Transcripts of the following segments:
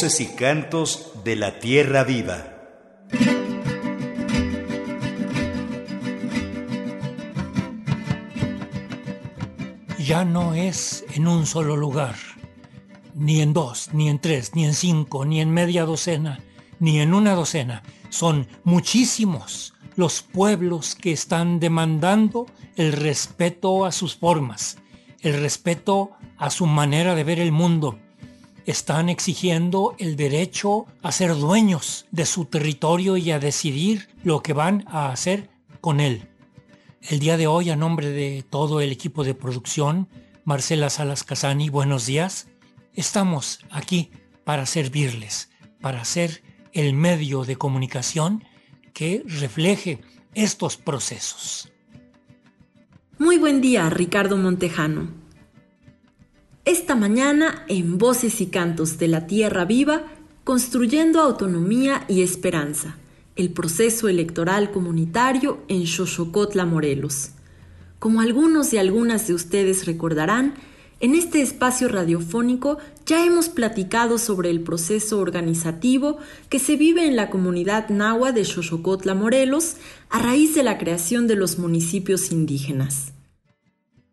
Y cantos de la tierra viva. Ya no es en un solo lugar, ni en dos, ni en tres, ni en cinco, ni en media docena, ni en una docena. Son muchísimos los pueblos que están demandando el respeto a sus formas, el respeto a su manera de ver el mundo. Están exigiendo el derecho a ser dueños de su territorio y a decidir lo que van a hacer con él. El día de hoy, a nombre de todo el equipo de producción, Marcela Salas Casani, buenos días. Estamos aquí para servirles, para ser el medio de comunicación que refleje estos procesos. Muy buen día, Ricardo Montejano. Esta mañana, en Voces y Cantos de la Tierra Viva, construyendo autonomía y esperanza, el proceso electoral comunitario en Xochocotla, Morelos. Como algunos y algunas de ustedes recordarán, en este espacio radiofónico ya hemos platicado sobre el proceso organizativo que se vive en la comunidad nahua de Xochocotla, Morelos, a raíz de la creación de los municipios indígenas.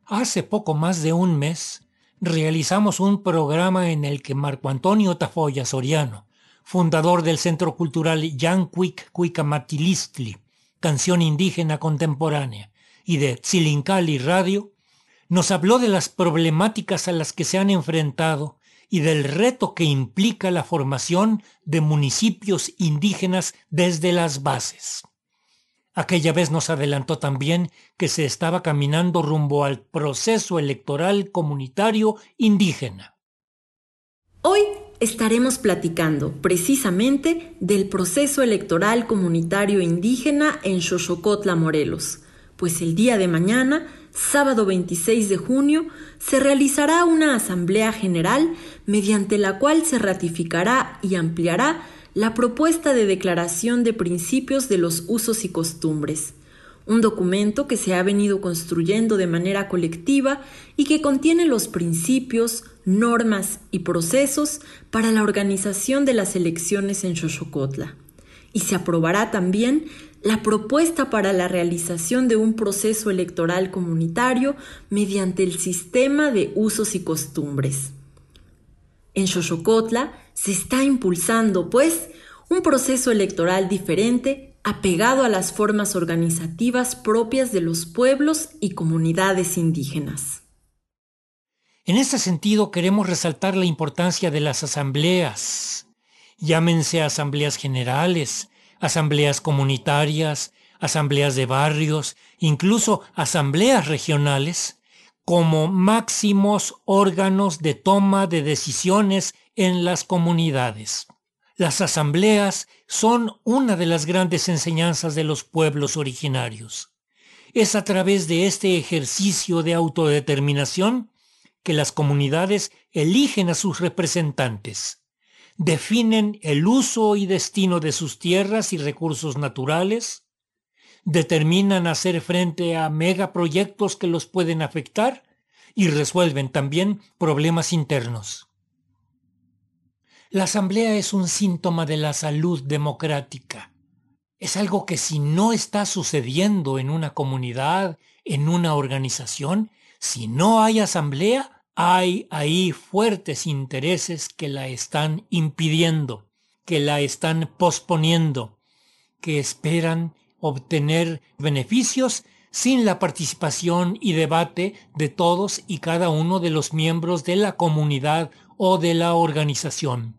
Hace poco más de un mes realizamos un programa en el que Marco Antonio Tafoya Soriano, fundador del Centro Cultural Yanquic Cuicamatilistli, canción indígena contemporánea, y de Tzilincali Radio, nos habló de las problemáticas a las que se han enfrentado y del reto que implica la formación de municipios indígenas desde las bases. Aquella vez nos adelantó también que se estaba caminando rumbo al proceso electoral comunitario indígena. Hoy estaremos platicando precisamente del proceso electoral comunitario indígena en Xochocotla, Morelos, pues el día de mañana, sábado 26 de junio, se realizará una asamblea general mediante la cual se ratificará y ampliará la propuesta de declaración de principios de los usos y costumbres, un documento que se ha venido construyendo de manera colectiva y que contiene los principios, normas y procesos para la organización de las elecciones en Xochocotla. Y se aprobará también la propuesta para la realización de un proceso electoral comunitario mediante el sistema de usos y costumbres. En Xochocotla se está impulsando, pues, un proceso electoral diferente apegado a las formas organizativas propias de los pueblos y comunidades indígenas. En ese sentido, queremos resaltar la importancia de las asambleas. Llámense asambleas generales, asambleas comunitarias, asambleas de barrios, incluso asambleas regionales, como máximos órganos de toma de decisiones en las comunidades. Las asambleas son una de las grandes enseñanzas de los pueblos originarios. Es a través de este ejercicio de autodeterminación que las comunidades eligen a sus representantes, definen el uso y destino de sus tierras y recursos naturales, determinan hacer frente a megaproyectos que los pueden afectar y resuelven también problemas internos. La asamblea es un síntoma de la salud democrática. Es algo que si no está sucediendo en una comunidad, en una organización, si no hay asamblea, hay ahí fuertes intereses que la están impidiendo, que la están posponiendo, que esperan obtener beneficios sin la participación y debate de todos y cada uno de los miembros de la comunidad o de la organización.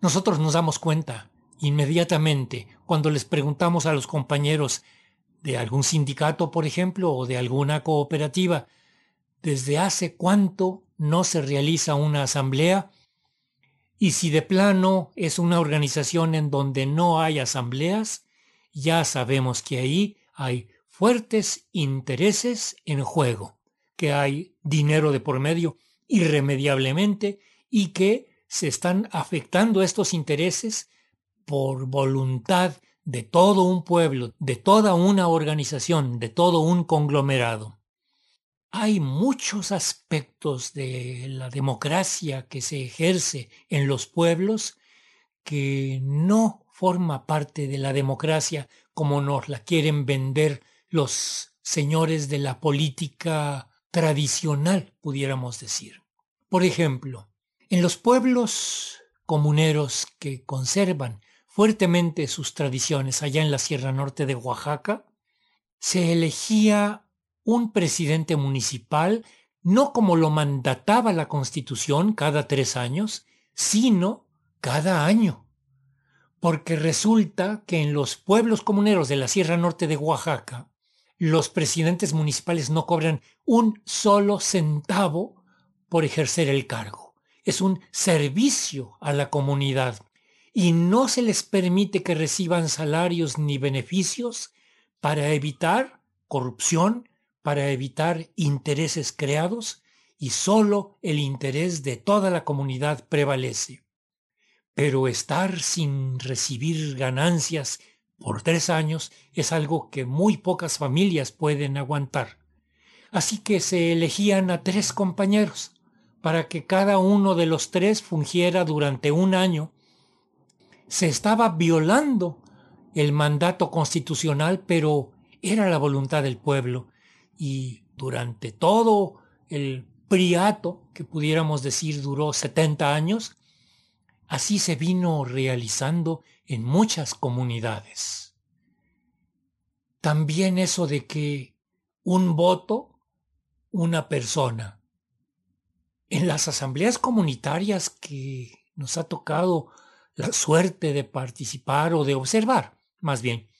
Nosotros nos damos cuenta inmediatamente cuando les preguntamos a los compañeros de algún sindicato, por ejemplo, o de alguna cooperativa, desde hace cuánto no se realiza una asamblea y si de plano es una organización en donde no hay asambleas, ya sabemos que ahí hay fuertes intereses en juego, que hay dinero de por medio irremediablemente y que se están afectando estos intereses por voluntad de todo un pueblo, de toda una organización, de todo un conglomerado. hay muchos aspectos de la democracia que se ejerce en los pueblos que no forma parte de la democracia como nos la quieren vender los señores de la política tradicional, pudiéramos decir. Por ejemplo, en los pueblos comuneros que conservan fuertemente sus tradiciones allá en la Sierra Norte de Oaxaca, se elegía un presidente municipal no como lo mandataba la Constitución cada tres años, sino cada año. Porque resulta que en los pueblos comuneros de la Sierra Norte de Oaxaca, los presidentes municipales no cobran un solo centavo por ejercer el cargo. Es un servicio a la comunidad y no se les permite que reciban salarios ni beneficios para evitar corrupción, para evitar intereses creados y solo el interés de toda la comunidad prevalece. Pero estar sin recibir ganancias por tres años es algo que muy pocas familias pueden aguantar. Así que se elegían a tres compañeros para que cada uno de los tres fungiera durante un año. Se estaba violando el mandato constitucional, pero era la voluntad del pueblo y durante todo el priato, que pudiéramos decir duró 70 años, así se vino realizando en muchas comunidades. También eso de que un voto, una persona. En las asambleas comunitarias que nos ha tocado la suerte de participar o de observar, más bien,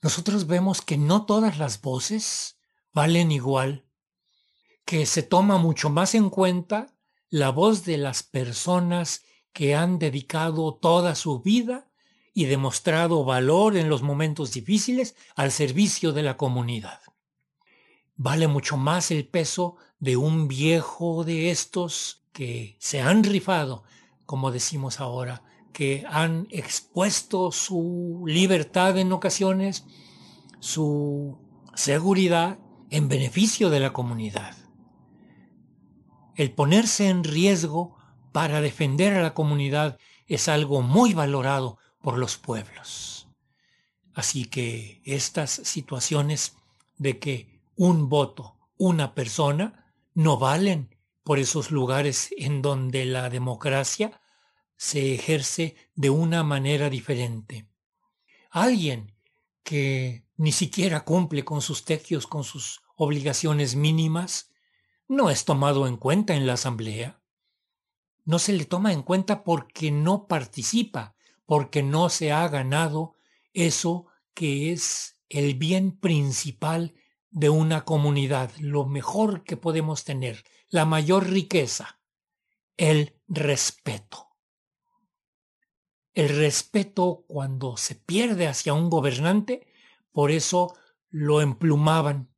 nosotros vemos que no todas las voces valen igual, que se toma mucho más en cuenta la voz de las personas que han dedicado toda su vida y demostrado valor en los momentos difíciles al servicio de la comunidad. Vale mucho más el peso de un viejo de estos que se han rifado, como decimos ahora, que han expuesto su libertad en ocasiones, su seguridad en beneficio de la comunidad. El ponerse en riesgo para defender a la comunidad es algo muy valorado por los pueblos. Así que estas situaciones de que un voto, una persona, no valen por esos lugares en donde la democracia se ejerce de una manera diferente. Alguien que ni siquiera cumple con sus tequios, con sus obligaciones mínimas, no es tomado en cuenta en la asamblea. No se le toma en cuenta porque no participa, porque no se ha ganado eso que es el bien principal de una comunidad, lo mejor que podemos tener, la mayor riqueza, el respeto. El respeto cuando se pierde hacia un gobernante, por eso lo emplumaban,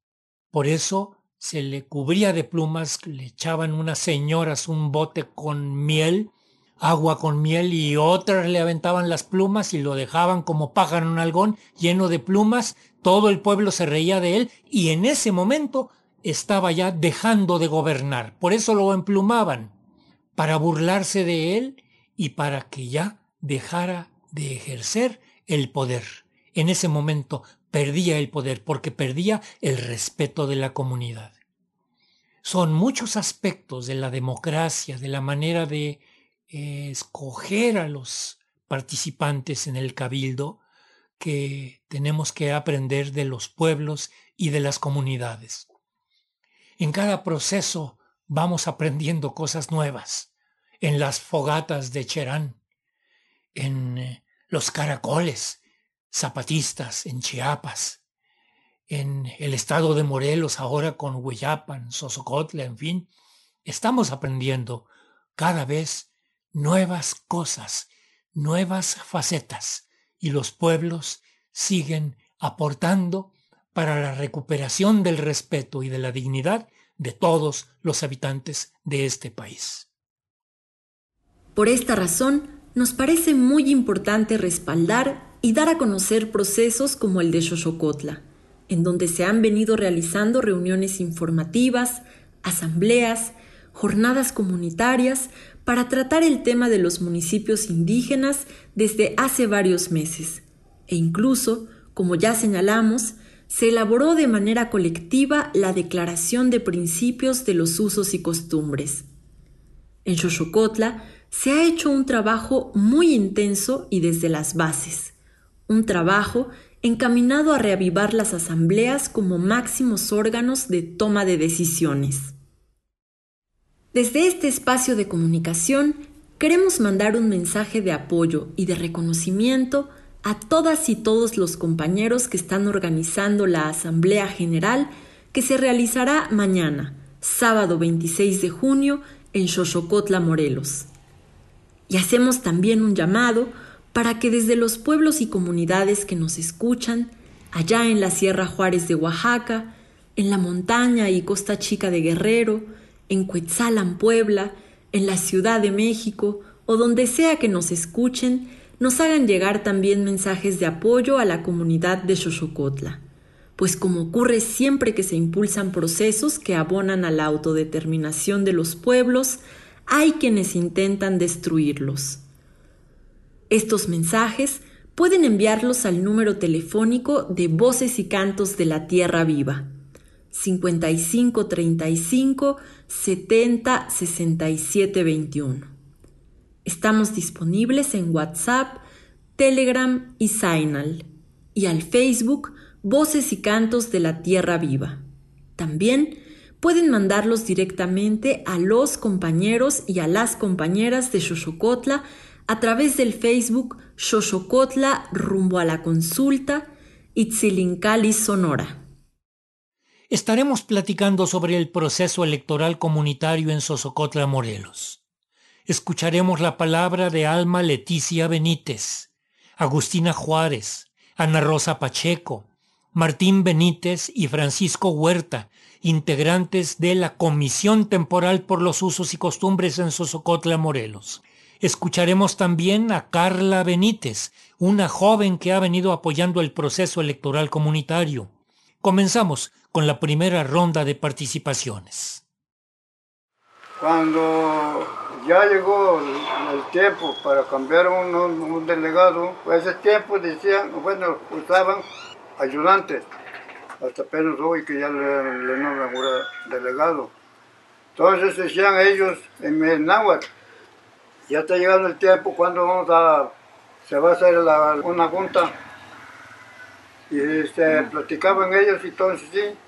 por eso se le cubría de plumas, le echaban unas señoras un bote con miel, agua con miel y otras le aventaban las plumas y lo dejaban como pájaro en un algón lleno de plumas, todo el pueblo se reía de él y en ese momento estaba ya dejando de gobernar, por eso lo emplumaban, para burlarse de él y para que ya dejara de ejercer el poder. En ese momento perdía el poder porque perdía el respeto de la comunidad. Son muchos aspectos de la democracia, de la manera de eh, escoger a los participantes en el cabildo, que tenemos que aprender de los pueblos y de las comunidades. En cada proceso vamos aprendiendo cosas nuevas. En las fogatas de Cherán, en eh, los caracoles zapatistas en Chiapas, en el estado de Morelos ahora con Hueyapan, Sosocotla, en fin, estamos aprendiendo cada vez nuevas cosas, nuevas facetas, y los pueblos siguen aportando para la recuperación del respeto y de la dignidad de todos los habitantes de este país. Por esta razón, nos parece muy importante respaldar y dar a conocer procesos como el de Xochocotla, en donde se han venido realizando reuniones informativas, asambleas, jornadas comunitarias para tratar el tema de los municipios indígenas desde hace varios meses. E incluso, como ya señalamos, se elaboró de manera colectiva la Declaración de Principios de los Usos y Costumbres. En Xochocotla se ha hecho un trabajo muy intenso y desde las bases, un trabajo encaminado a reavivar las asambleas como máximos órganos de toma de decisiones. Desde este espacio de comunicación queremos mandar un mensaje de apoyo y de reconocimiento a todas y todos los compañeros que están organizando la Asamblea General que se realizará mañana, sábado 26 de junio, en Xochocotla, Morelos. Y hacemos también un llamado para que desde los pueblos y comunidades que nos escuchan, allá en la Sierra Juárez de Oaxaca, en la montaña y Costa Chica de Guerrero, en Cuetzalan, Puebla, en la Ciudad de México o donde sea que nos escuchen, nos hagan llegar también mensajes de apoyo a la comunidad de Xochocotla, pues como ocurre siempre que se impulsan procesos que abonan a la autodeterminación de los pueblos, hay quienes intentan destruirlos. Estos mensajes pueden enviarlos al número telefónico de Voces y Cantos de la Tierra Viva 5535 70 67 21. Estamos disponibles en WhatsApp, Telegram y Signal y al Facebook Voces y Cantos de la Tierra Viva. También pueden mandarlos directamente a los compañeros y a las compañeras de Xochocotla a través del Facebook Xochocotla rumbo a la consulta Itzilincali Sonora. Estaremos platicando sobre el proceso electoral comunitario en Sosocotla, Morelos. Escucharemos la palabra de Alma Leticia Benítez, Agustina Juárez, Ana Rosa Pacheco, Martín Benítez y Francisco Huerta, integrantes de la Comisión Temporal por los Usos y Costumbres en Sosocotla, Morelos. Escucharemos también a Carla Benítez, una joven que ha venido apoyando el proceso electoral comunitario. Comenzamos con la primera ronda de participaciones. Cuando ya llegó el, tiempo para cambiar un, delegado, pues ese tiempo decían, bueno, usaban ayudantes, hasta apenas hoy que ya le, le nombran delegado. Entonces decían ellos en náhuatl, ya está llegando el tiempo cuando vamos a, se va a hacer una junta. Y se platicaban ellos y entonces sí,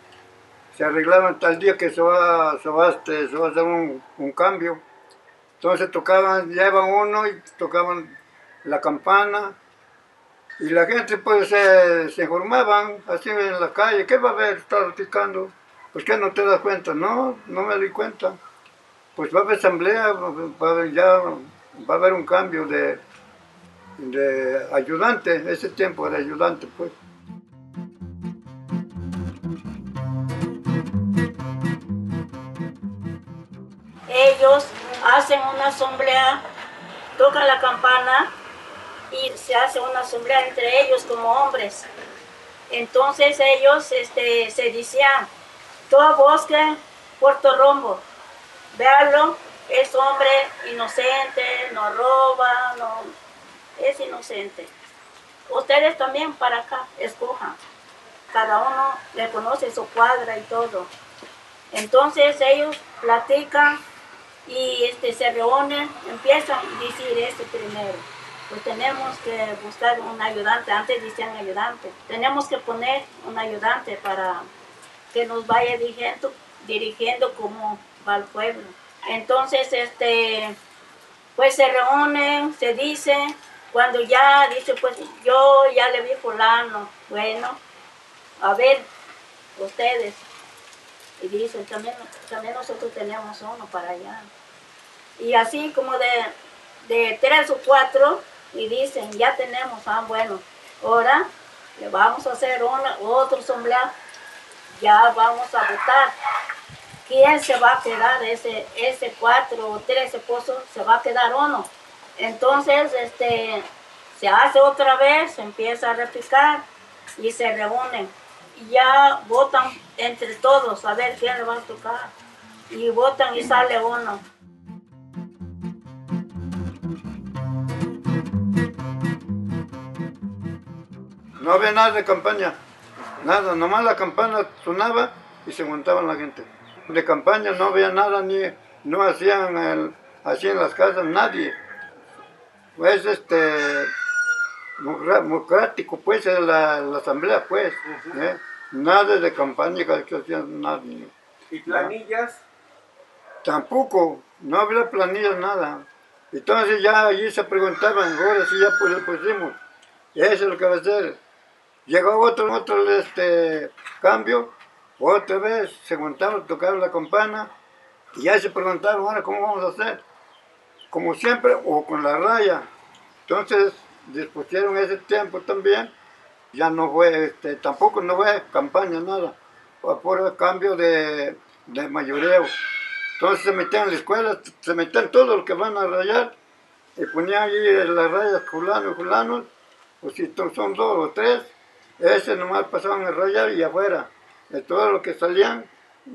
se arreglaban tal día que se va, se va, este, se va a hacer un, un cambio. Entonces tocaban, llevan uno y tocaban la campana y la gente pues se, se informaban así en la calle, ¿qué va a haber? Está platicando. Pues que no te das cuenta, no, no me di cuenta. Pues va a haber asamblea, va a haber ya, va a haber un cambio de, de ayudante, ese tiempo de ayudante pues. Ellos hacen una asamblea, tocan la campana y se hace una asamblea entre ellos como hombres. Entonces ellos este, se decían, todo bosque, Puerto Rombo, véanlo, es hombre inocente, no roba, no, es inocente. Ustedes también para acá, escojan. Cada uno le conoce su cuadra y todo. Entonces ellos platican y este, se reúnen, empiezan a decir este primero. Pues tenemos que buscar un ayudante, antes decían ayudante. Tenemos que poner un ayudante para que nos vaya dirigiendo, dirigiendo como va el pueblo. Entonces, este, pues se reúnen, se dice, cuando ya dice, pues yo ya le vi fulano, bueno, a ver, ustedes. Y dicen, también, también nosotros tenemos uno para allá. Y así como de, de tres o cuatro, y dicen, ya tenemos, ah, bueno, ahora le vamos a hacer una, otro asamblea, ya vamos a votar. ¿Quién se va a quedar? Ese, ese cuatro o tres esposos se va a quedar uno. Entonces, este, se hace otra vez, se empieza a replicar y se reúnen. ya votan entre todos a ver quién le va a tocar. Y votan y sale uno. No había nada de campaña, nada, nomás la campana sonaba y se montaban la gente. De campaña no había nada, ni no hacían el, así en las casas nadie. Pues este, democrático, pues, la, la asamblea, pues. ¿eh? Nada de campaña que hacían nadie. ¿Y planillas? Tampoco, no había planillas, nada. Entonces ya allí se preguntaban, ahora sí ya pues le pusimos, eso es lo que va a hacer. Llegó otro, otro este, cambio, otra vez se montaron, tocaron la campana, y ya se preguntaron, ahora cómo vamos a hacer. Como siempre, o con la raya. Entonces, dispusieron ese tiempo también, ya no fue, este, tampoco no fue campaña, nada, fue por cambio de, de mayoreo. Entonces se metían en la escuela, se metían todo lo que van a rayar, y ponían ahí las rayas fulano y fulano, o si son dos o tres, ese nomás pasaban a rayar y afuera. De todo lo que salían,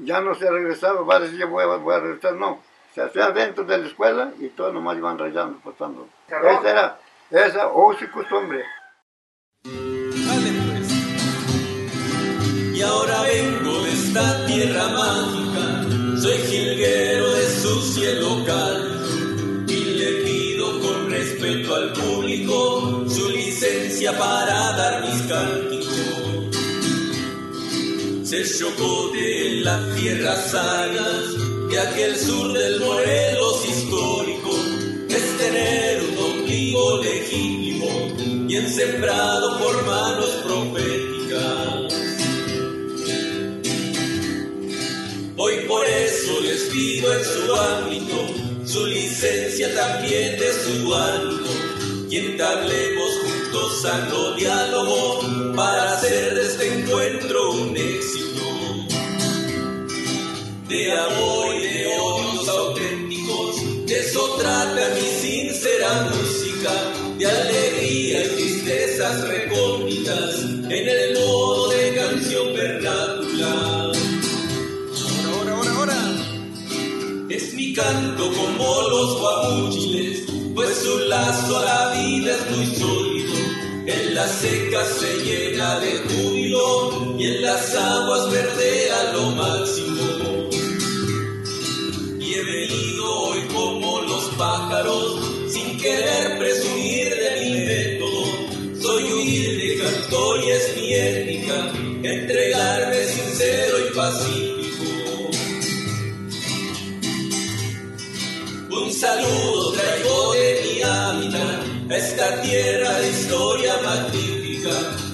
ya no se regresaba, va a decir yo voy, a regresar, no. Se hacía dentro de la escuela y todos nomás iban rayando, pasando. Esa era, esa o su costumbre. Dale pues. Y ahora vengo de esta tierra mágica, soy jilguero de su cielo cálido y le pido con respeto al público su licencia para Se chocote en las tierras áridas de aquel sur del Morelos histórico, es tener un ombligo legítimo bien sembrado por manos proféticas. Hoy por eso les pido en su ámbito su licencia también de su ámbito y entablemos juntos santo diálogo para hacer de este encuentro un éxito de amor y de odios auténticos. De eso trata mi sincera música, de alegría y tristezas recónditas en el modo de canción vernácula. Ahora, ahora, ahora. Es mi canto como los guamuchiles, pues su lazo a la vida es muy sólido. En la seca se llena de júbilo y en las aguas verdea lo máximo. Esta tierra de historia magnífica,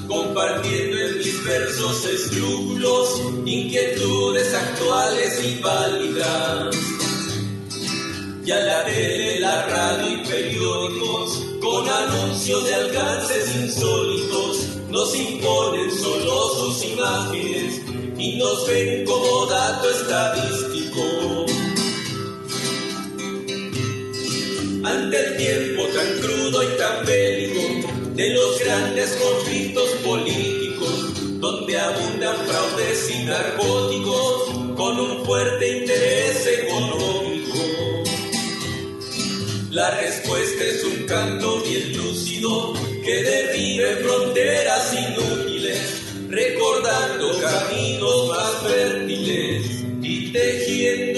compartiendo en mis versos escrúpulos, inquietudes actuales y válidas. Ya la tele, la radio y periódicos, con anuncios de alcances insólitos, nos imponen solo sus imágenes y nos ven como dato estadístico. Ante el tiempo tan crudo y tan bélico de los grandes conflictos políticos, donde abundan fraudes y narcóticos con un fuerte interés económico. La respuesta es un canto bien lúcido que derribe fronteras inútiles, recordando caminos más fértiles y tejiendo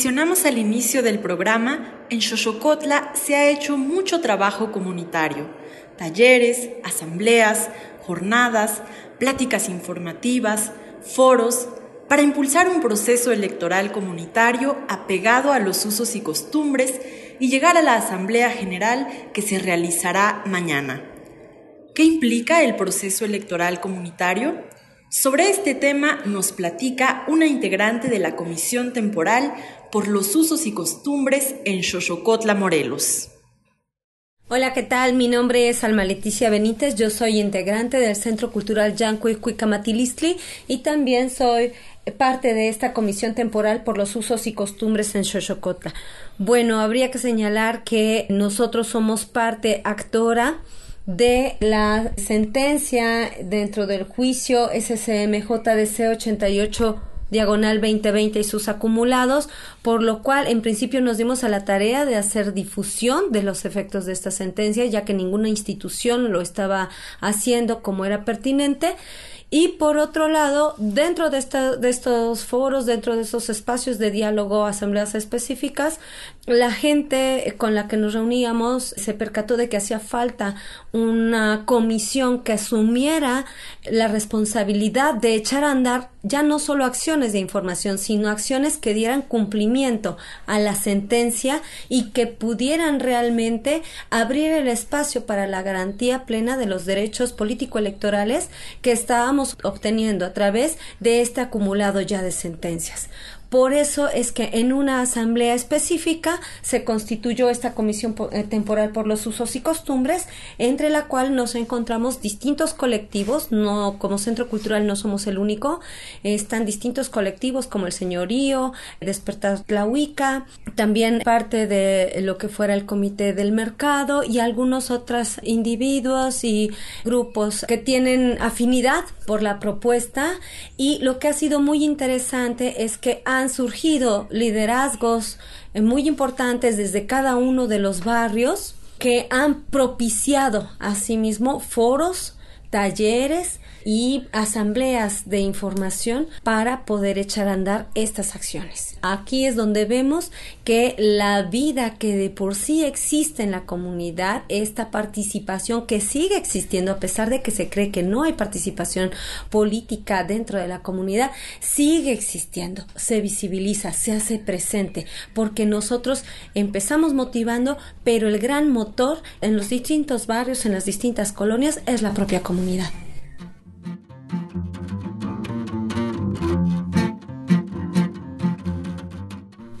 mencionamos al inicio del programa, en Xochocotla se ha hecho mucho trabajo comunitario, talleres, asambleas, jornadas, pláticas informativas, foros, para impulsar un proceso electoral comunitario apegado a los usos y costumbres y llegar a la Asamblea General que se realizará mañana. ¿Qué implica el proceso electoral comunitario? Sobre este tema nos platica una integrante de la Comisión Temporal por los Usos y Costumbres en Xochocotla, Morelos. Hola, ¿qué tal? Mi nombre es Alma Leticia Benítez, yo soy integrante del Centro Cultural Yancuy Cuicamatilistli y también soy parte de esta comisión temporal por los usos y costumbres en Xochocotla. Bueno, habría que señalar que nosotros somos parte actora de la sentencia dentro del juicio SCMJDC 88 diagonal 2020 y sus acumulados, por lo cual en principio nos dimos a la tarea de hacer difusión de los efectos de esta sentencia, ya que ninguna institución lo estaba haciendo como era pertinente. Y por otro lado, dentro de, de estos foros, dentro de estos espacios de diálogo, asambleas específicas, la gente con la que nos reuníamos se percató de que hacía falta una comisión que asumiera la responsabilidad de echar a andar ya no solo acciones de información, sino acciones que dieran cumplimiento a la sentencia y que pudieran realmente abrir el espacio para la garantía plena de los derechos político-electorales que estábamos obteniendo a través de este acumulado ya de sentencias. Por eso es que en una asamblea específica se constituyó esta comisión eh, temporal por los usos y costumbres, entre la cual nos encontramos distintos colectivos, no como centro cultural no somos el único, están distintos colectivos como el señorío, Despertar Tlahuica, también parte de lo que fuera el comité del mercado y algunos otros individuos y grupos que tienen afinidad por la propuesta. Y lo que ha sido muy interesante es que han surgido liderazgos eh, muy importantes desde cada uno de los barrios que han propiciado asimismo foros, talleres y asambleas de información para poder echar a andar estas acciones. Aquí es donde vemos que la vida que de por sí existe en la comunidad, esta participación que sigue existiendo a pesar de que se cree que no hay participación política dentro de la comunidad, sigue existiendo, se visibiliza, se hace presente, porque nosotros empezamos motivando, pero el gran motor en los distintos barrios, en las distintas colonias, es la propia comunidad.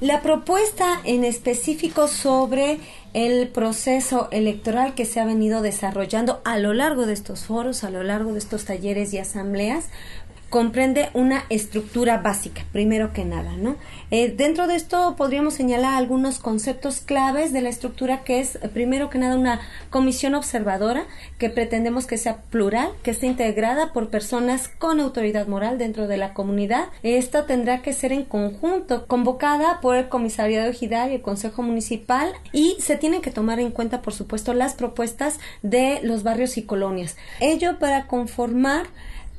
La propuesta en específico sobre el proceso electoral que se ha venido desarrollando a lo largo de estos foros, a lo largo de estos talleres y asambleas, comprende una estructura básica, primero que nada, ¿no? Eh, dentro de esto podríamos señalar algunos conceptos claves de la estructura que es, primero que nada, una comisión observadora que pretendemos que sea plural, que esté integrada por personas con autoridad moral dentro de la comunidad. Esta tendrá que ser en conjunto, convocada por el Comisariado Ejidal y el Consejo Municipal y se tienen que tomar en cuenta, por supuesto, las propuestas de los barrios y colonias. Ello para conformar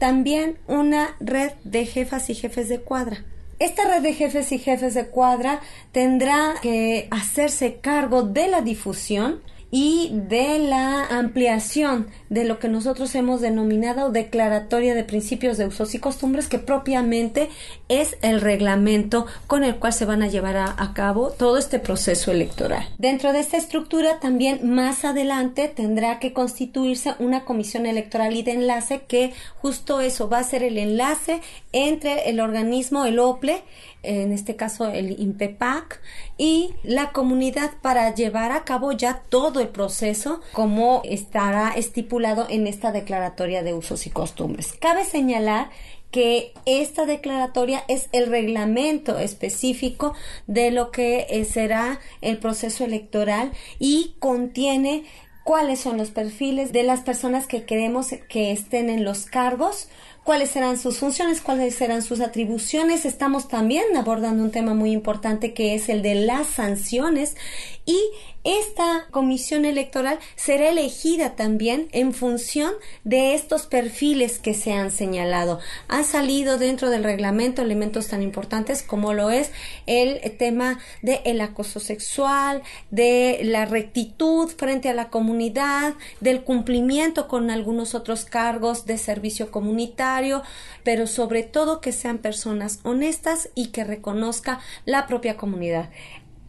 también una red de jefas y jefes de cuadra. Esta red de jefes y jefes de cuadra tendrá que hacerse cargo de la difusión y de la ampliación de lo que nosotros hemos denominado declaratoria de principios de usos y costumbres, que propiamente es el reglamento con el cual se van a llevar a, cabo todo este proceso electoral. Dentro de esta estructura también más adelante tendrá que constituirse una comisión electoral y de enlace que justo eso va a ser el enlace entre el organismo, el OPLE, en este caso el INPEPAC, y la comunidad para llevar a cabo ya todo el proceso como estará estipulado en esta declaratoria de usos y costumbres. Cabe señalar que esta declaratoria es el reglamento específico de lo que eh, será el proceso electoral y contiene cuáles son los perfiles de las personas que queremos que estén en los cargos, cuáles serán sus funciones, cuáles serán sus atribuciones. Estamos también abordando un tema muy importante que es el de las sanciones y esta comisión electoral será elegida también en función de estos perfiles que se han señalado. Han salido dentro del reglamento elementos tan importantes como lo es el tema del acoso sexual, de la rectitud frente a la comunidad, del cumplimiento con algunos otros cargos de servicio comunitario, pero sobre todo que sean personas honestas y que reconozca la propia comunidad,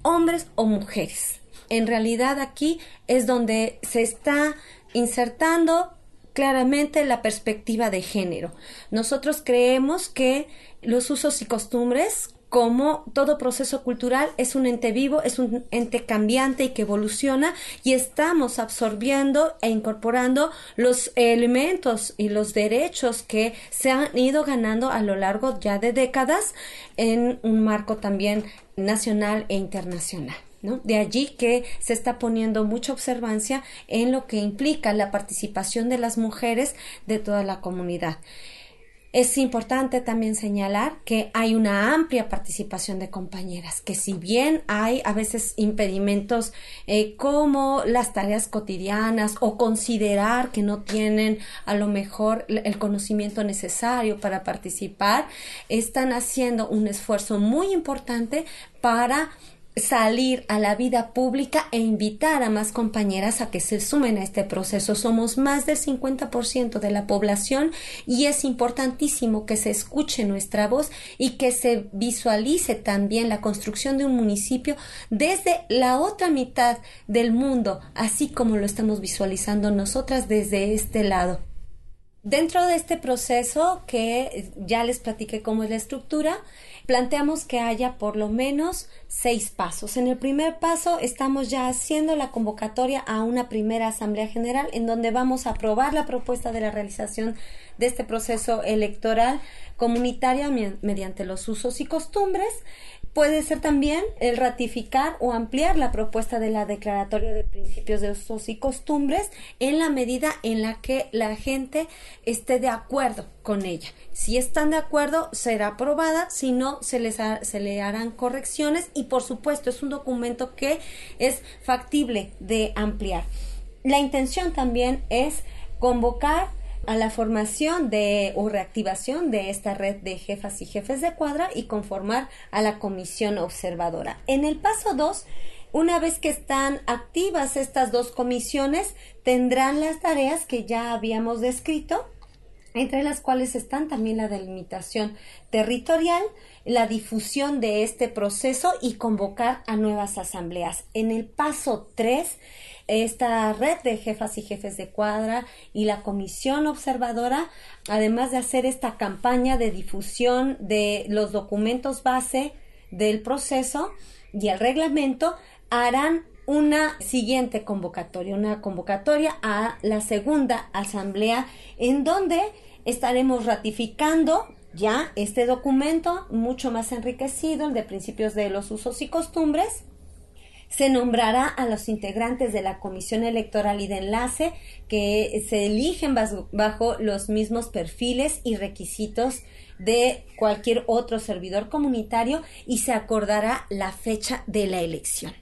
hombres o mujeres en realidad aquí es donde se está insertando claramente la perspectiva de género. Nosotros creemos que los usos y costumbres como todo proceso cultural es un ente vivo, es un ente cambiante y que evoluciona y estamos absorbiendo e incorporando los elementos y los derechos que se han ido ganando a lo largo ya de décadas en un marco también nacional e internacional. De allí que se está poniendo mucha observancia en lo que implica la participación de las mujeres de toda la comunidad. Es importante también señalar que hay una amplia participación de compañeras, que si bien hay a veces impedimentos eh, como las tareas cotidianas o considerar que no tienen a lo mejor el conocimiento necesario para participar, están haciendo un esfuerzo muy importante para salir a la vida pública e invitar a más compañeras a que se sumen a este proceso. Somos más del 50% de la población y es importantísimo que se escuche nuestra voz y que se visualice también la construcción de un municipio desde la otra mitad del mundo, así como lo estamos visualizando nosotras desde este lado. Dentro de este proceso que ya les platiqué cómo es la estructura, planteamos que haya por lo menos seis pasos. En el primer paso estamos ya haciendo la convocatoria a una primera asamblea general en donde vamos a aprobar la propuesta de la realización de este proceso electoral comunitaria mediante los usos y costumbres Puede ser también el ratificar o ampliar la propuesta de la Declaratoria de Principios de Usos y Costumbres en la medida en la que la gente esté de acuerdo con ella. Si están de acuerdo, será aprobada, si no, se, les se le harán correcciones y por supuesto es un documento que es factible de ampliar. La intención también es convocar a la formación de o reactivación de esta red de jefas y jefes de cuadra y conformar a la comisión observadora. En el paso 2, una vez que están activas estas dos comisiones, tendrán las tareas que ya habíamos descrito, entre las cuales están también la delimitación territorial, la difusión de este proceso y convocar a nuevas asambleas. En el paso 3, esta red de jefas y jefes de cuadra y la comisión observadora, además de hacer esta campaña de difusión de los documentos base del proceso y el reglamento, harán una siguiente convocatoria, una convocatoria a la segunda asamblea en donde estaremos ratificando ya este documento mucho más enriquecido, el de principios de los usos y costumbres, se nombrará a los integrantes de la Comisión Electoral y de Enlace que se eligen bajo los mismos perfiles y requisitos de cualquier otro servidor comunitario y se acordará la fecha de la elección.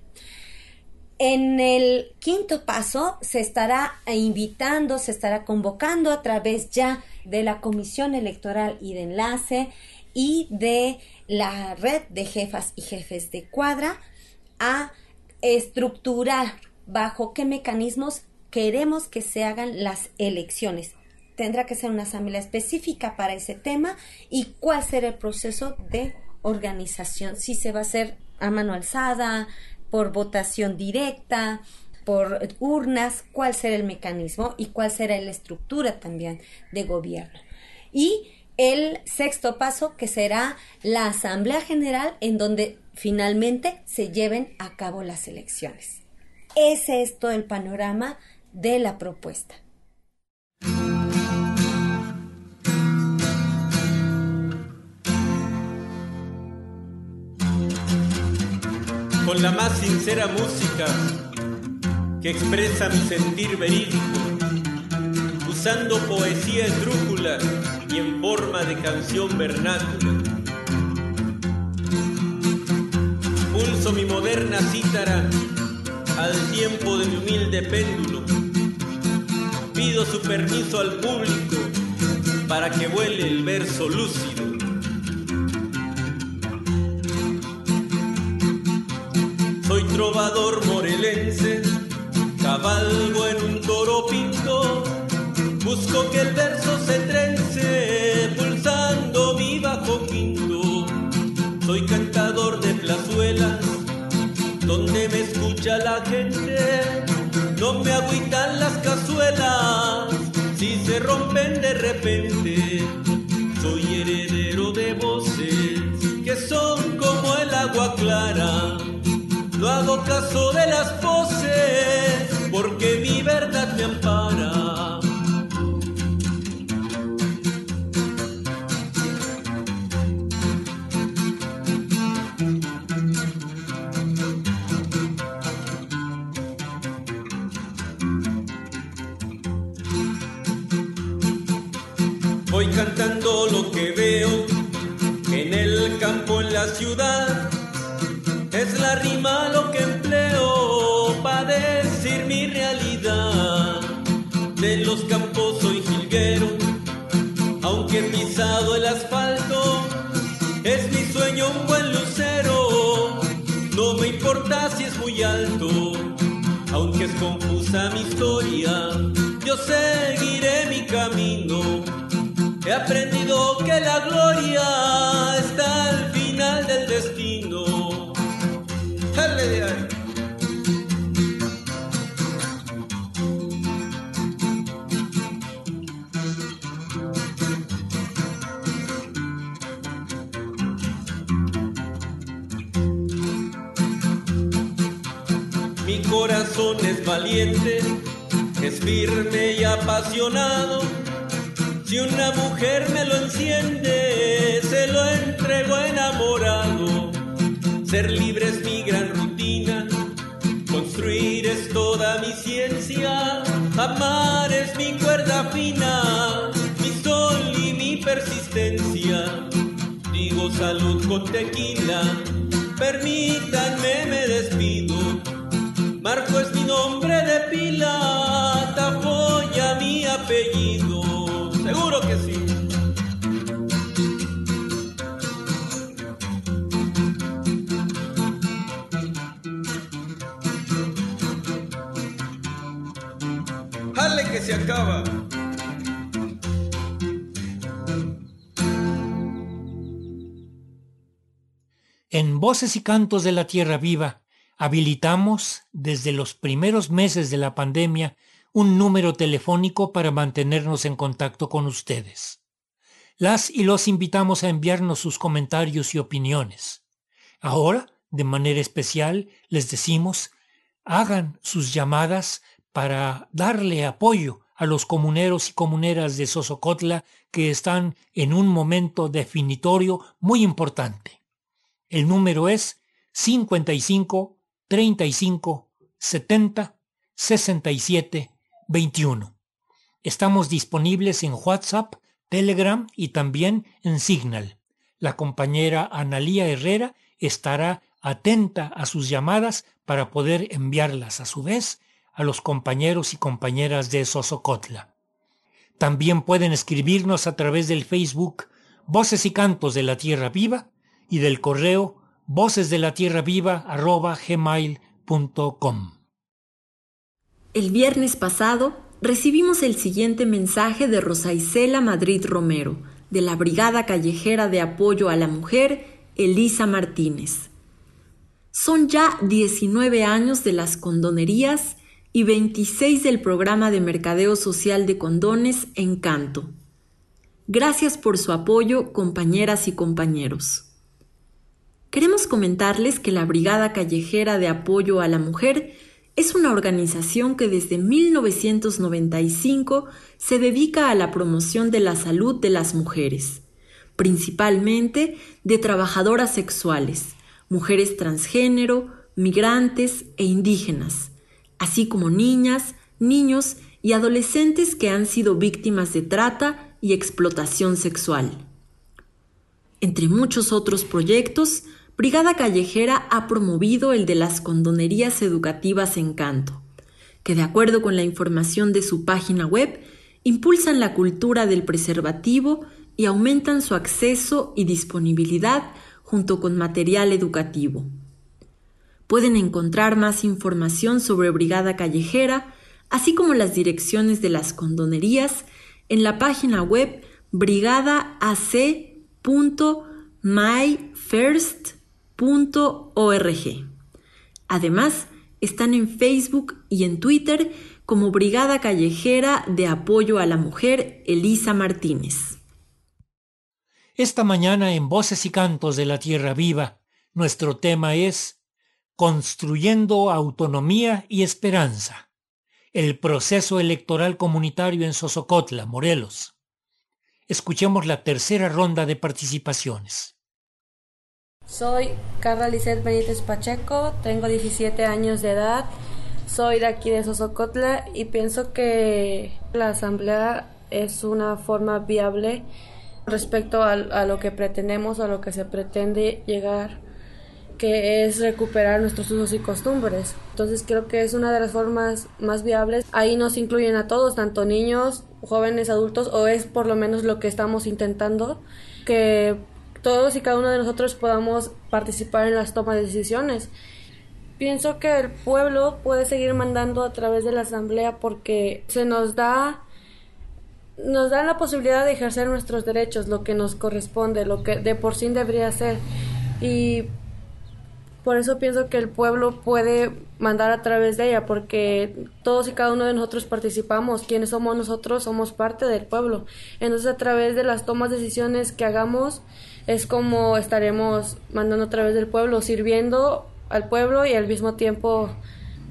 En el quinto paso se estará invitando, se estará convocando a través ya de la Comisión Electoral y de Enlace y de la red de jefas y jefes de cuadra a estructurar bajo qué mecanismos queremos que se hagan las elecciones. Tendrá que ser una asamblea específica para ese tema y cuál será el proceso de organización. Si se va a hacer a mano alzada, por votación directa, por urnas, cuál será el mecanismo y cuál será la estructura también de gobierno. Y el sexto paso que será la Asamblea General en donde finalmente se lleven a cabo las elecciones. Ese es todo el panorama de la propuesta. Con la más sincera música que expresa mi sentir verídico, usando poesía esdrújula y en forma de canción vernácula pulso mi moderna cítara al tiempo de mi humilde péndulo. Pido su permiso al público para que vuele el verso lúcido. Soy trovador morelense, cabalgo en un toro pinto, busco que el verso se la gente. No me agüitan las cazuelas si se rompen de repente. Soy heredero de voces que son como el agua clara. No hago caso de las voces porque mi verdad me ampara. Ciudad. Es la rima lo que empleo para decir mi realidad. De los campos soy jilguero, aunque he pisado el asfalto. Es mi sueño un buen lucero, no me importa si es muy alto, aunque es confusa mi historia. Yo seguiré mi camino He aprendido que la gloria está al del destino. ¡Dale ahí! Mi corazón es valiente, es firme y apasionado si una mujer me lo enciende, se lo entrego enamorado. Ser libre es mi gran rutina, construir es toda mi ciencia, amar es mi cuerda fina, mi sol y mi persistencia. Digo salud con tequila, permítanme me despido. Marco es mi nombre de pila, Tafoya mi apellido. Seguro que sí. ¡Jale que se acaba! En Voces y Cantos de la Tierra Viva habilitamos, desde los primeros meses de la pandemia, un número telefónico para mantenernos en contacto con ustedes. Las y los invitamos a enviarnos sus comentarios y opiniones. Ahora, de manera especial, les decimos, hagan sus llamadas para darle apoyo a los comuneros y comuneras de Sosocotla que están en un momento definitorio muy importante. El número es 55 35 70 67 21. Estamos disponibles en WhatsApp, Telegram y también en Signal. La compañera Analía Herrera estará atenta a sus llamadas para poder enviarlas a su vez a los compañeros y compañeras de Sosocotla. También pueden escribirnos a través del Facebook Voces y Cantos de la Tierra Viva y del correo vocesdelatierraviva.gmail.com. El viernes pasado recibimos el siguiente mensaje de Rosa Isela Madrid Romero, de la Brigada Callejera de Apoyo a la Mujer, Elisa Martínez. Son ya 19 años de las condonerías y 26 del programa de mercadeo social de condones Encanto. Gracias por su apoyo, compañeras y compañeros. Queremos comentarles que la Brigada Callejera de Apoyo a la Mujer es una organización que desde 1995 se dedica a la promoción de la salud de las mujeres, principalmente de trabajadoras sexuales, mujeres transgénero, migrantes e indígenas, así como niñas, niños y adolescentes que han sido víctimas de trata y explotación sexual. Entre muchos otros proyectos, Brigada Callejera ha promovido el de las condonerías educativas Encanto, que de acuerdo con la información de su página web, impulsan la cultura del preservativo y aumentan su acceso y disponibilidad junto con material educativo. Pueden encontrar más información sobre Brigada Callejera, así como las direcciones de las condonerías, en la página web brigadac.myfirst.com Además, están en Facebook y en Twitter como Brigada Callejera de Apoyo a la Mujer Elisa Martínez. Esta mañana en Voces y Cantos de la Tierra Viva, nuestro tema es Construyendo autonomía y esperanza. El proceso electoral comunitario en Sosocotla, Morelos. Escuchemos la tercera ronda de participaciones. Soy Carla Lizeth Benítez Pacheco, tengo 17 años de edad, soy de aquí de Sosocotla y pienso que la asamblea es una forma viable respecto a, a lo que pretendemos, a lo que se pretende llegar que es recuperar nuestros usos y costumbres. Entonces creo que es una de las formas más viables. Ahí nos incluyen a todos, tanto niños, jóvenes, adultos, o es por lo menos lo que estamos intentando, que todos y cada uno de nosotros podamos participar en las tomas de decisiones. Pienso que el pueblo puede seguir mandando a través de la asamblea porque se nos da nos da la posibilidad de ejercer nuestros derechos, lo que nos corresponde, lo que de por sí debería ser. Y por eso pienso que el pueblo puede mandar a través de ella, porque todos y cada uno de nosotros participamos. Quienes somos nosotros somos parte del pueblo. Entonces, a través de las tomas de decisiones que hagamos, es como estaremos mandando a través del pueblo, sirviendo al pueblo y al mismo tiempo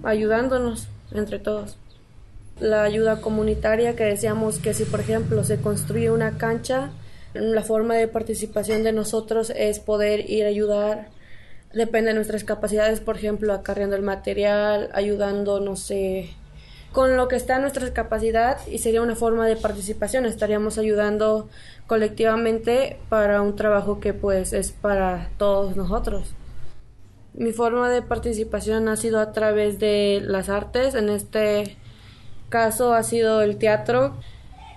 ayudándonos entre todos. La ayuda comunitaria que decíamos que si, por ejemplo, se construye una cancha, la forma de participación de nosotros es poder ir a ayudar depende de nuestras capacidades, por ejemplo, acarreando el material, ayudando, no sé, con lo que está en nuestra capacidad y sería una forma de participación, estaríamos ayudando colectivamente para un trabajo que pues es para todos nosotros. Mi forma de participación ha sido a través de las artes, en este caso ha sido el teatro.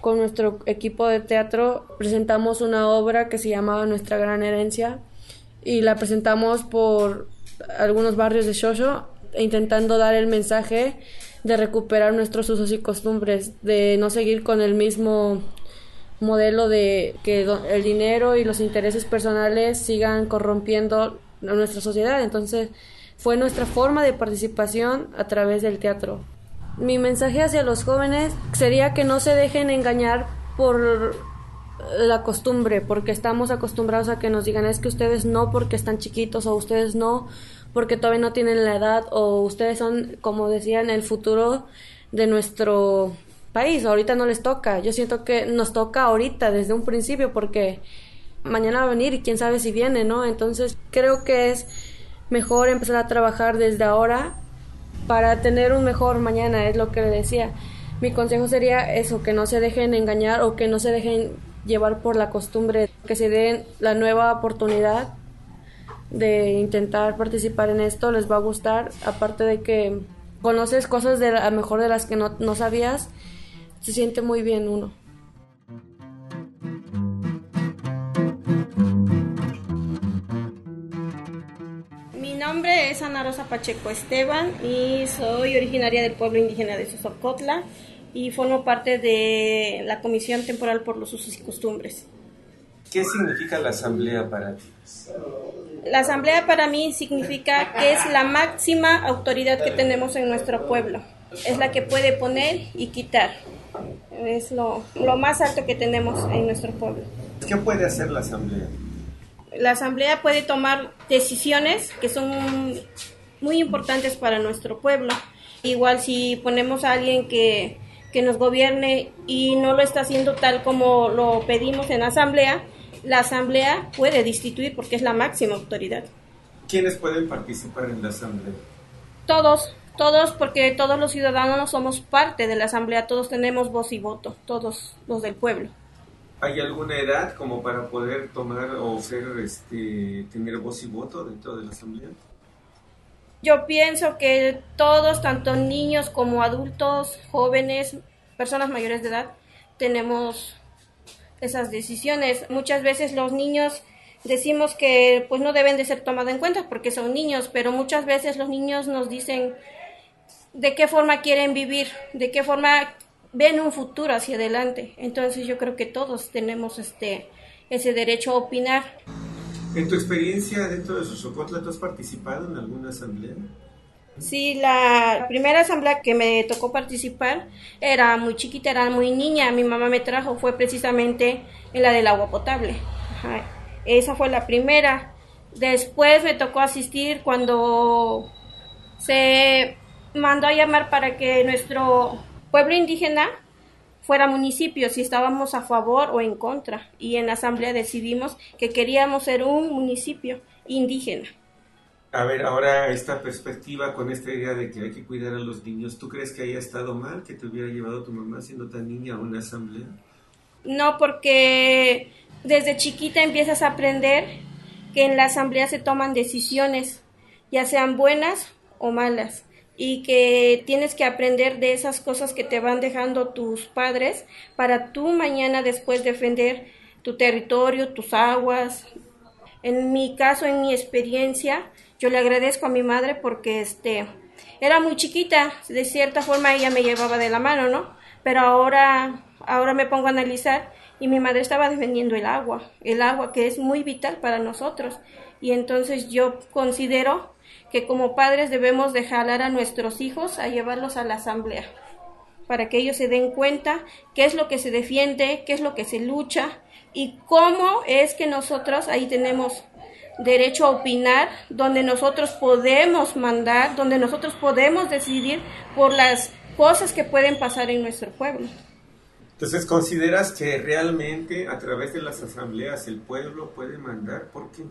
Con nuestro equipo de teatro presentamos una obra que se llamaba Nuestra Gran Herencia, y la presentamos por algunos barrios de Shosho intentando dar el mensaje de recuperar nuestros usos y costumbres, de no seguir con el mismo modelo de que el dinero y los intereses personales sigan corrompiendo nuestra sociedad. Entonces, fue nuestra forma de participación a través del teatro. Mi mensaje hacia los jóvenes sería que no se dejen engañar por la costumbre, porque estamos acostumbrados a que nos digan es que ustedes no porque están chiquitos o ustedes no porque todavía no tienen la edad o ustedes son, como decían, el futuro de nuestro país. Ahorita no les toca. Yo siento que nos toca ahorita, desde un principio, porque mañana va a venir y quién sabe si viene, ¿no? Entonces creo que es mejor empezar a trabajar desde ahora para tener un mejor mañana, es lo que le decía. Mi consejo sería eso, que no se dejen engañar o que no se dejen llevar por la costumbre, que se den la nueva oportunidad de intentar participar en esto, les va a gustar, aparte de que conoces cosas de a mejor de las que no, no sabías, se siente muy bien uno. Mi nombre es Ana Rosa Pacheco Esteban y soy originaria del pueblo indígena de Sosocotla y formo parte de la Comisión Temporal por los Usos y Costumbres. ¿Qué significa la asamblea para ti? La asamblea para mí significa que es la máxima autoridad que tenemos en nuestro pueblo. Es la que puede poner y quitar. Es lo, lo más alto que tenemos en nuestro pueblo. ¿Qué puede hacer la asamblea? La asamblea puede tomar decisiones que son muy importantes para nuestro pueblo. Igual si ponemos a alguien que que nos gobierne y no lo está haciendo tal como lo pedimos en asamblea, la asamblea puede destituir porque es la máxima autoridad. ¿Quiénes pueden participar en la asamblea? Todos, todos, porque todos los ciudadanos somos parte de la asamblea, todos tenemos voz y voto, todos los del pueblo. ¿Hay alguna edad como para poder tomar o ser, este, tener voz y voto dentro de la asamblea? Yo pienso que todos, tanto niños como adultos, jóvenes, personas mayores de edad, tenemos esas decisiones. Muchas veces los niños decimos que pues no deben de ser tomados en cuenta porque son niños, pero muchas veces los niños nos dicen de qué forma quieren vivir, de qué forma ven un futuro hacia adelante. Entonces yo creo que todos tenemos este ese derecho a opinar. En tu experiencia dentro de Sosocotla, ¿tú has participado en alguna asamblea? Sí, la primera asamblea que me tocó participar era muy chiquita, era muy niña. Mi mamá me trajo, fue precisamente en la del agua potable. Esa fue la primera. Después me tocó asistir cuando se mandó a llamar para que nuestro pueblo indígena fuera municipio, si estábamos a favor o en contra. Y en la asamblea decidimos que queríamos ser un municipio indígena. A ver, ahora esta perspectiva con esta idea de que hay que cuidar a los niños, ¿tú crees que haya estado mal que te hubiera llevado tu mamá siendo tan niña a una asamblea? No, porque desde chiquita empiezas a aprender que en la asamblea se toman decisiones, ya sean buenas o malas, y que tienes que aprender de esas cosas que te van dejando tus padres para tú mañana después defender tu territorio, tus aguas. En mi caso, en mi experiencia, yo le agradezco a mi madre porque este era muy chiquita, de cierta forma ella me llevaba de la mano, ¿no? Pero ahora ahora me pongo a analizar y mi madre estaba defendiendo el agua, el agua que es muy vital para nosotros. Y entonces yo considero que como padres debemos de jalar a nuestros hijos a llevarlos a la asamblea para que ellos se den cuenta qué es lo que se defiende, qué es lo que se lucha y cómo es que nosotros ahí tenemos derecho a opinar, donde nosotros podemos mandar, donde nosotros podemos decidir por las cosas que pueden pasar en nuestro pueblo. Entonces, ¿consideras que realmente a través de las asambleas el pueblo puede mandar? ¿Por qué?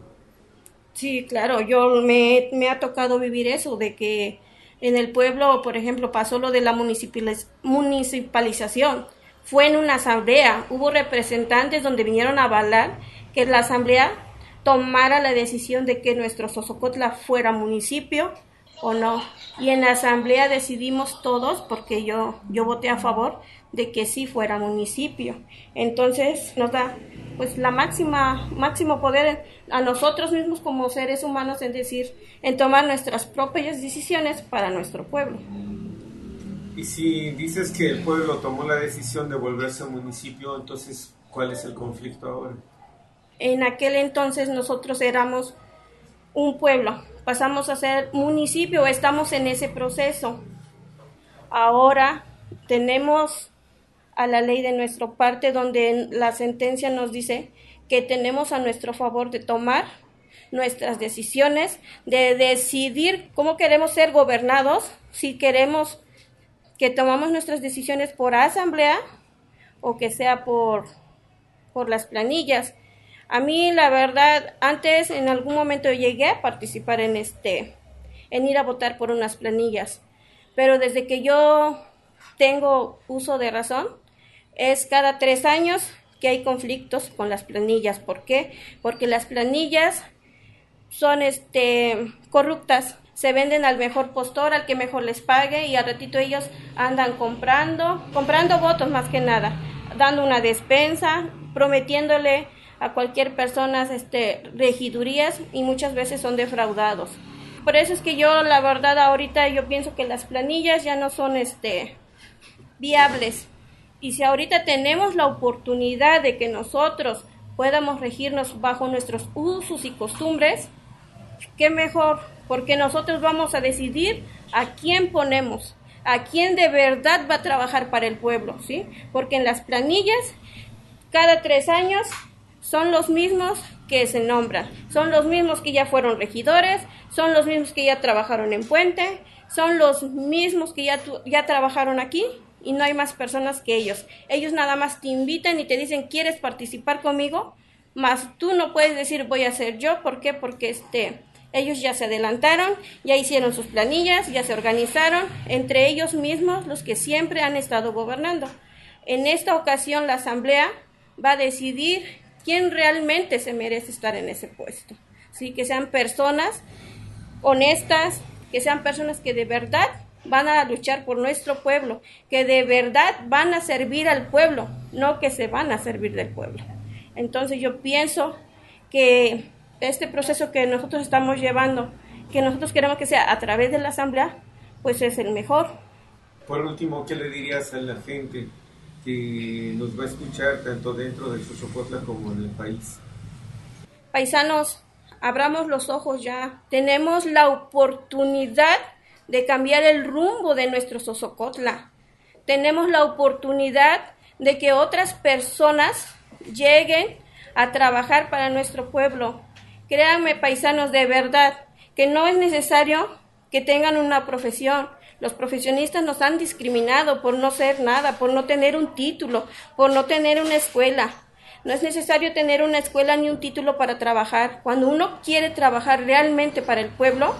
Sí, claro, yo me, me ha tocado vivir eso, de que en el pueblo, por ejemplo, pasó lo de la municipalización. Fue en una asamblea, hubo representantes donde vinieron a avalar que la asamblea tomara la decisión de que nuestro Sosocotla fuera municipio o no. Y en la asamblea decidimos todos, porque yo, yo voté a favor, de que sí fuera municipio. Entonces nos da pues la máxima máximo poder a nosotros mismos como seres humanos en decir en tomar nuestras propias decisiones para nuestro pueblo. Y si dices que el pueblo tomó la decisión de volverse municipio, entonces ¿cuál es el conflicto ahora? En aquel entonces nosotros éramos un pueblo, pasamos a ser municipio, estamos en ese proceso. Ahora tenemos a la ley de nuestra parte donde la sentencia nos dice que tenemos a nuestro favor de tomar nuestras decisiones, de decidir cómo queremos ser gobernados, si queremos que tomamos nuestras decisiones por asamblea o que sea por, por las planillas. A mí, la verdad, antes en algún momento llegué a participar en este, en ir a votar por unas planillas, pero desde que yo tengo uso de razón, es cada tres años que hay conflictos con las planillas. ¿Por qué? Porque las planillas son este, corruptas. Se venden al mejor postor, al que mejor les pague y al ratito ellos andan comprando, comprando votos más que nada, dando una despensa, prometiéndole a cualquier persona este, regidurías y muchas veces son defraudados. Por eso es que yo, la verdad, ahorita yo pienso que las planillas ya no son este, viables y si ahorita tenemos la oportunidad de que nosotros podamos regirnos bajo nuestros usos y costumbres, qué mejor, porque nosotros vamos a decidir a quién ponemos, a quién de verdad va a trabajar para el pueblo, ¿sí? Porque en las planillas, cada tres años, son los mismos que se nombran, son los mismos que ya fueron regidores, son los mismos que ya trabajaron en Puente, son los mismos que ya, ya trabajaron aquí, y no hay más personas que ellos. Ellos nada más te invitan y te dicen, ¿quieres participar conmigo? Más tú no puedes decir, voy a ser yo. ¿Por qué? Porque este, ellos ya se adelantaron, ya hicieron sus planillas, ya se organizaron, entre ellos mismos los que siempre han estado gobernando. En esta ocasión la Asamblea va a decidir quién realmente se merece estar en ese puesto. ¿Sí? Que sean personas honestas, que sean personas que de verdad van a luchar por nuestro pueblo, que de verdad van a servir al pueblo, no que se van a servir del pueblo. Entonces yo pienso que este proceso que nosotros estamos llevando, que nosotros queremos que sea a través de la asamblea, pues es el mejor. Por último, ¿qué le dirías a la gente que nos va a escuchar tanto dentro de Xochopotla como en el país? Paisanos, abramos los ojos ya. Tenemos la oportunidad de cambiar el rumbo de nuestro Sosocotla. Tenemos la oportunidad de que otras personas lleguen a trabajar para nuestro pueblo. Créanme, paisanos, de verdad, que no es necesario que tengan una profesión. Los profesionistas nos han discriminado por no ser nada, por no tener un título, por no tener una escuela. No es necesario tener una escuela ni un título para trabajar. Cuando uno quiere trabajar realmente para el pueblo,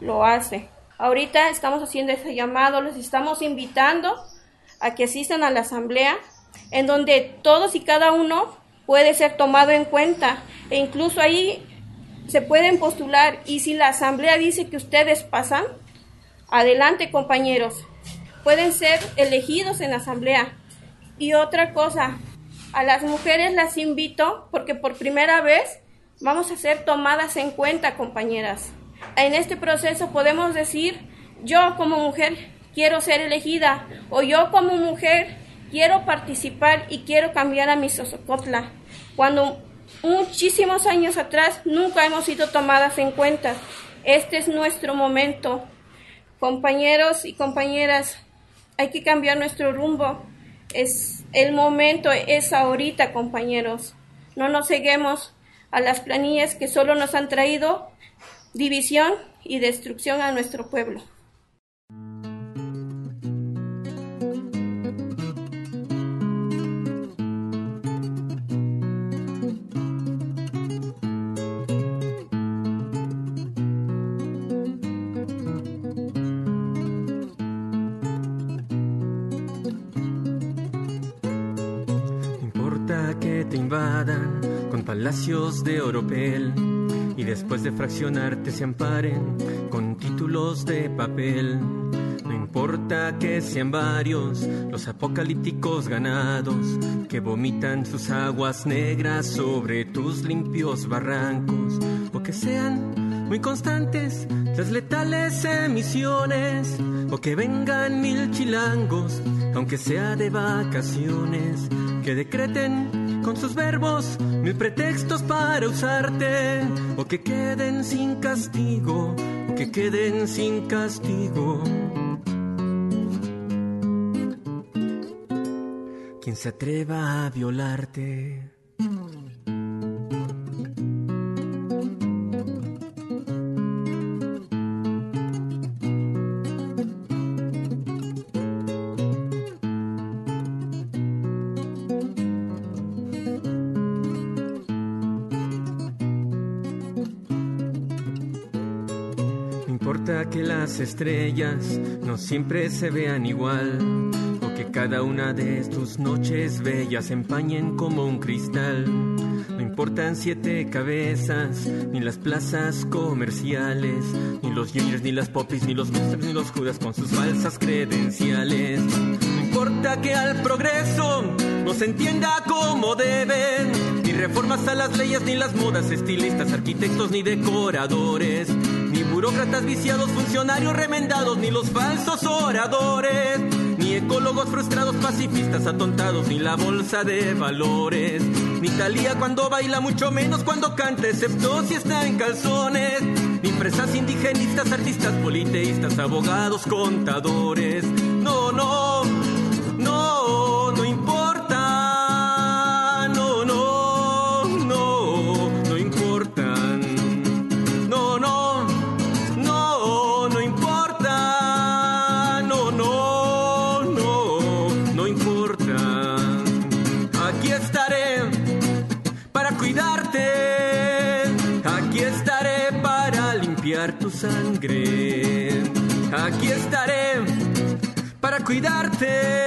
lo hace. Ahorita estamos haciendo ese llamado, los estamos invitando a que asistan a la asamblea, en donde todos y cada uno puede ser tomado en cuenta e incluso ahí se pueden postular y si la asamblea dice que ustedes pasan, adelante compañeros, pueden ser elegidos en la asamblea. Y otra cosa, a las mujeres las invito porque por primera vez vamos a ser tomadas en cuenta, compañeras. En este proceso podemos decir, yo como mujer quiero ser elegida o yo como mujer quiero participar y quiero cambiar a mi Sosocotla. Cuando muchísimos años atrás nunca hemos sido tomadas en cuenta. Este es nuestro momento. Compañeros y compañeras, hay que cambiar nuestro rumbo. Es el momento, es ahorita, compañeros. No nos seguimos a las planillas que solo nos han traído división y destrucción a nuestro pueblo. De oropel y después de fraccionarte se amparen con títulos de papel. No importa que sean varios los apocalípticos ganados que vomitan sus aguas negras sobre tus limpios barrancos o que sean muy constantes las letales emisiones o que vengan mil chilangos aunque sea de vacaciones que decreten con sus verbos mil pretextos para usarte o que queden sin castigo o que queden sin castigo. Quien se atreva a violarte. No siempre se vean igual, o que cada una de tus noches bellas empañen como un cristal. No importan siete cabezas, ni las plazas comerciales, ni los juniors, ni las popis, ni los monsters, ni los judas con sus falsas credenciales. No importa que al progreso no se entienda como deben, ni reformas a las leyes, ni las modas, estilistas, arquitectos, ni decoradores burócratas viciados, funcionarios remendados, ni los falsos oradores, ni ecólogos frustrados, pacifistas atontados, ni la bolsa de valores, ni Talía cuando baila, mucho menos cuando canta, excepto si está en calzones, ni empresas indigenistas, artistas, politeístas, abogados, contadores. No, no, sangre. Aquí estaré para cuidarte.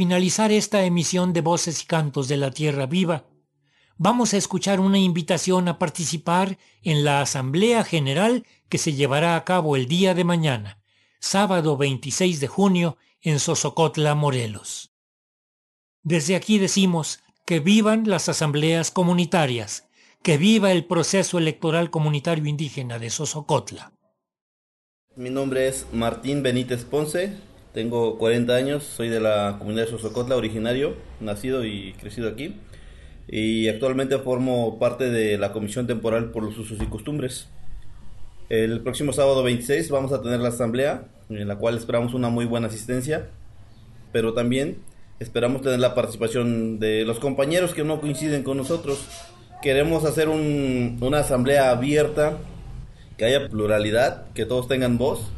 Finalizar esta emisión de Voces y Cantos de la Tierra Viva, vamos a escuchar una invitación a participar en la Asamblea General que se llevará a cabo el día de mañana, sábado 26 de junio, en Sosocotla, Morelos. Desde aquí decimos que vivan las asambleas comunitarias, que viva el proceso electoral comunitario indígena de Sosocotla. Mi nombre es Martín Benítez Ponce, tengo 40 años, soy de la comunidad de Sosocotla, originario, nacido y crecido aquí. Y actualmente formo parte de la Comisión Temporal por los Usos y Costumbres. El próximo sábado 26 vamos a tener la asamblea, en la cual esperamos una muy buena asistencia, pero también esperamos tener la participación de los compañeros que no coinciden con nosotros. Queremos hacer una asamblea abierta, que haya pluralidad, que todos tengan voz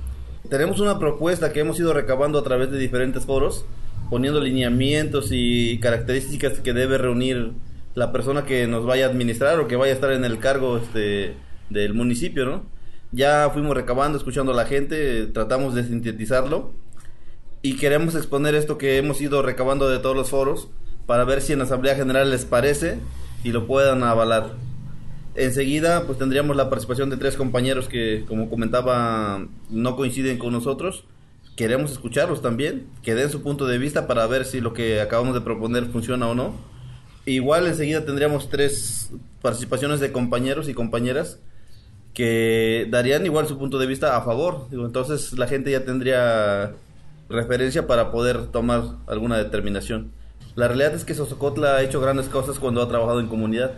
tenemos una propuesta que hemos ido recabando a través de diferentes foros, poniendo lineamientos y características que debe reunir la persona que nos vaya a administrar o que vaya a estar en el cargo este, del municipio, ¿no? Ya fuimos recabando, escuchando a la gente, tratamos de sintetizarlo y queremos exponer esto que hemos ido recabando de todos los foros para ver si en la Asamblea General les parece y lo puedan avalar. Enseguida, pues tendríamos la participación de tres compañeros que, como comentaba, no coinciden con nosotros. Queremos escucharlos también, que den su punto de vista para ver si lo que acabamos de proponer funciona o no. Igual enseguida tendríamos tres participaciones de compañeros y compañeras que darían igual su punto de vista a favor. entonces la gente ya tendría referencia para poder tomar alguna determinación. La realidad es que Sosocotla ha hecho grandes cosas cuando ha trabajado en comunidad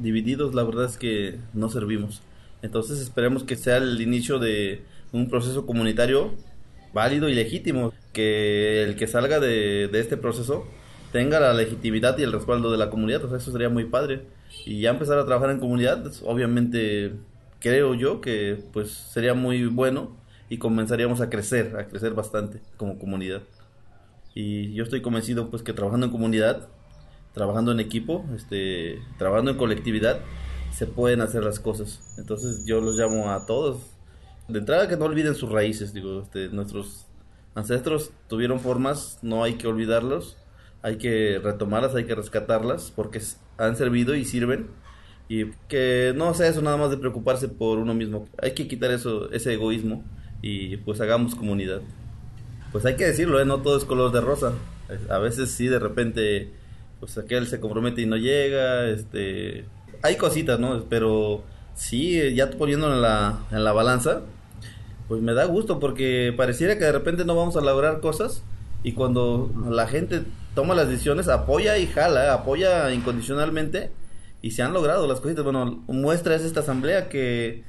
divididos, la verdad es que no servimos. Entonces esperemos que sea el inicio de un proceso comunitario válido y legítimo, que el que salga de, este proceso tenga la legitimidad y el respaldo de la comunidad, o eso sería muy padre. Y ya empezar a trabajar en comunidad, obviamente creo yo que pues sería muy bueno y comenzaríamos a crecer, a crecer bastante como comunidad. Y yo estoy convencido pues que trabajando en comunidad trabajando en equipo, este, trabajando en colectividad, se pueden hacer las cosas. Entonces yo los llamo a todos. De entrada que no olviden sus raíces, digo, este, nuestros ancestros tuvieron formas, no hay que olvidarlos, hay que retomarlas, hay que rescatarlas, porque han servido y sirven. Y que no sea eso nada más de preocuparse por uno mismo. Hay que quitar eso, ese egoísmo y pues hagamos comunidad. Pues hay que decirlo, ¿eh? no todo es color de rosa. A veces sí, de repente pues aquel se compromete y no llega, este, hay cositas, ¿no? Pero sí, ya poniéndolo en la, en la balanza, pues me da gusto porque pareciera que de repente no vamos a lograr cosas y cuando la gente toma las decisiones apoya y jala, apoya incondicionalmente y se han logrado las cositas. Bueno, muestra es esta asamblea que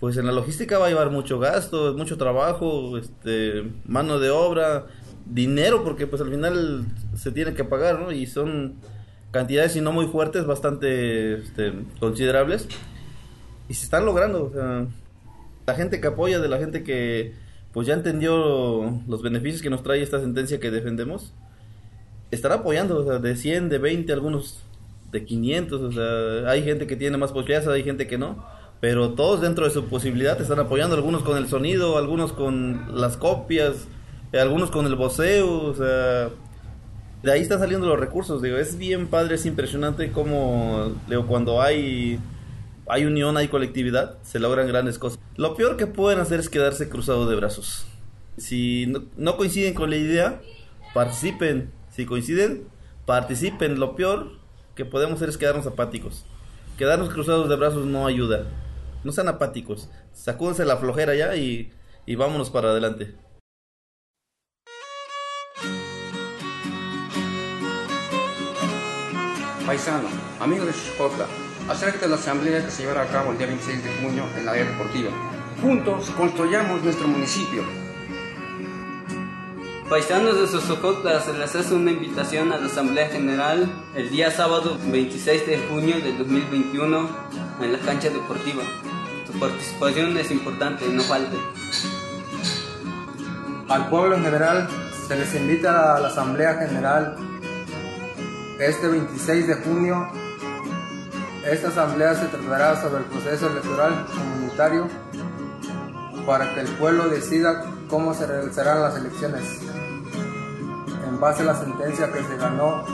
pues en la logística va a llevar mucho gasto, mucho trabajo, este, mano de obra, dinero, porque pues al final se tiene que pagar, ¿no? Y son cantidades, si no muy fuertes, bastante este, considerables. Y se están logrando, o sea, la gente que apoya, de la gente que pues ya entendió los beneficios que nos trae esta sentencia que defendemos, están apoyando, o sea, de 100, de 20, algunos de 500, o sea, hay gente que tiene más posibilidades, hay gente que no, pero todos dentro de su posibilidad están apoyando, algunos con el sonido, algunos con las copias, algunos con el voceo, o sea, de ahí están saliendo los recursos, digo, es bien padre, es impresionante cómo, digo, cuando hay, hay unión, hay colectividad, se logran grandes cosas. Lo peor que pueden hacer es quedarse cruzados de brazos. Si no, coinciden con la idea, participen. Si coinciden, participen. Lo peor que podemos hacer es quedarnos apáticos. Quedarnos cruzados de brazos no ayuda. No sean apáticos. Sacúdense la flojera ya y, y vámonos para adelante. Paisano, amigos de Chuchocotla, acerca de la asamblea que se llevará a cabo el día 26 de junio en la área deportiva. Juntos construyamos nuestro municipio. Paisanos de Sosocotla, se les hace una invitación a la Asamblea General el día sábado 26 de junio de 2021 en la cancha deportiva. Tu participación es importante, no falte. Al pueblo en general se les invita a la Asamblea General este 26 de junio, esta asamblea se tratará sobre el proceso electoral comunitario para que el pueblo decida cómo se realizarán las elecciones en base a la sentencia que se ganó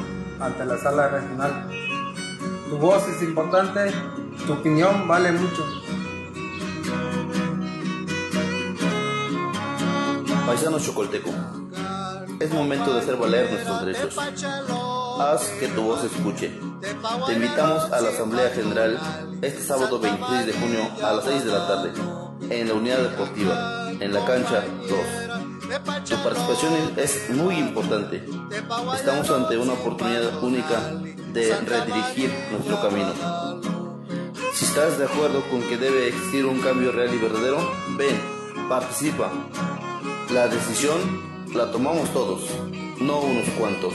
ante la sala regional. Tu voz es importante, tu opinión vale mucho. Paisano Chocolteco, es momento de hacer valer nuestros derechos haz que tu voz se escuche. Te invitamos a la Asamblea General este sábado 26 de junio a las 6 de la tarde en la unidad deportiva. en la cancha 2. Tu participación es muy importante. Estamos ante una oportunidad única de redirigir nuestro camino. Si estás de acuerdo con que debe existir un cambio real y verdadero, ven, participa. La decisión la tomamos todos, no unos cuantos.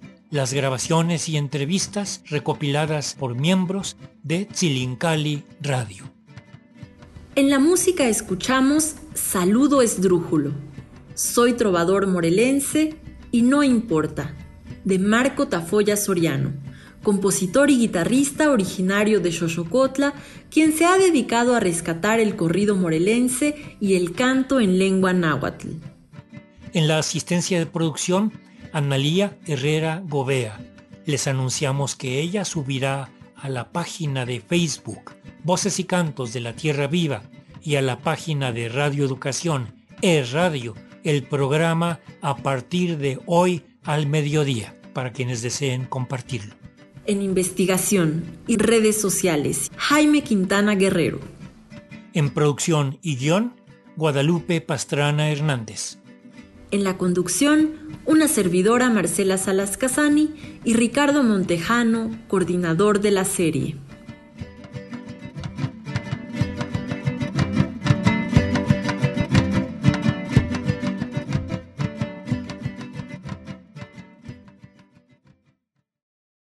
las grabaciones y entrevistas recopiladas por miembros de Tzilincali Radio. En la música escuchamos Saludo Esdrújulo, Soy trovador morelense y No importa, de Marco Tafoya Soriano compositor y guitarrista originario de Xochocotla, quien se ha dedicado a rescatar el corrido morelense y el canto en lengua náhuatl. En la asistencia de producción, Analía Herrera Gobea. Les anunciamos que ella subirá a la página de Facebook Voces y Cantos de la Tierra Viva y a la página de Radio Educación E-Radio el programa a partir de hoy al mediodía para quienes deseen compartirlo en investigación y redes sociales, Jaime Quintana Guerrero. En producción y guion, Guadalupe Pastrana Hernández. En la conducción, una servidora Marcela Salas Casani y Ricardo Montejano, coordinador de la serie.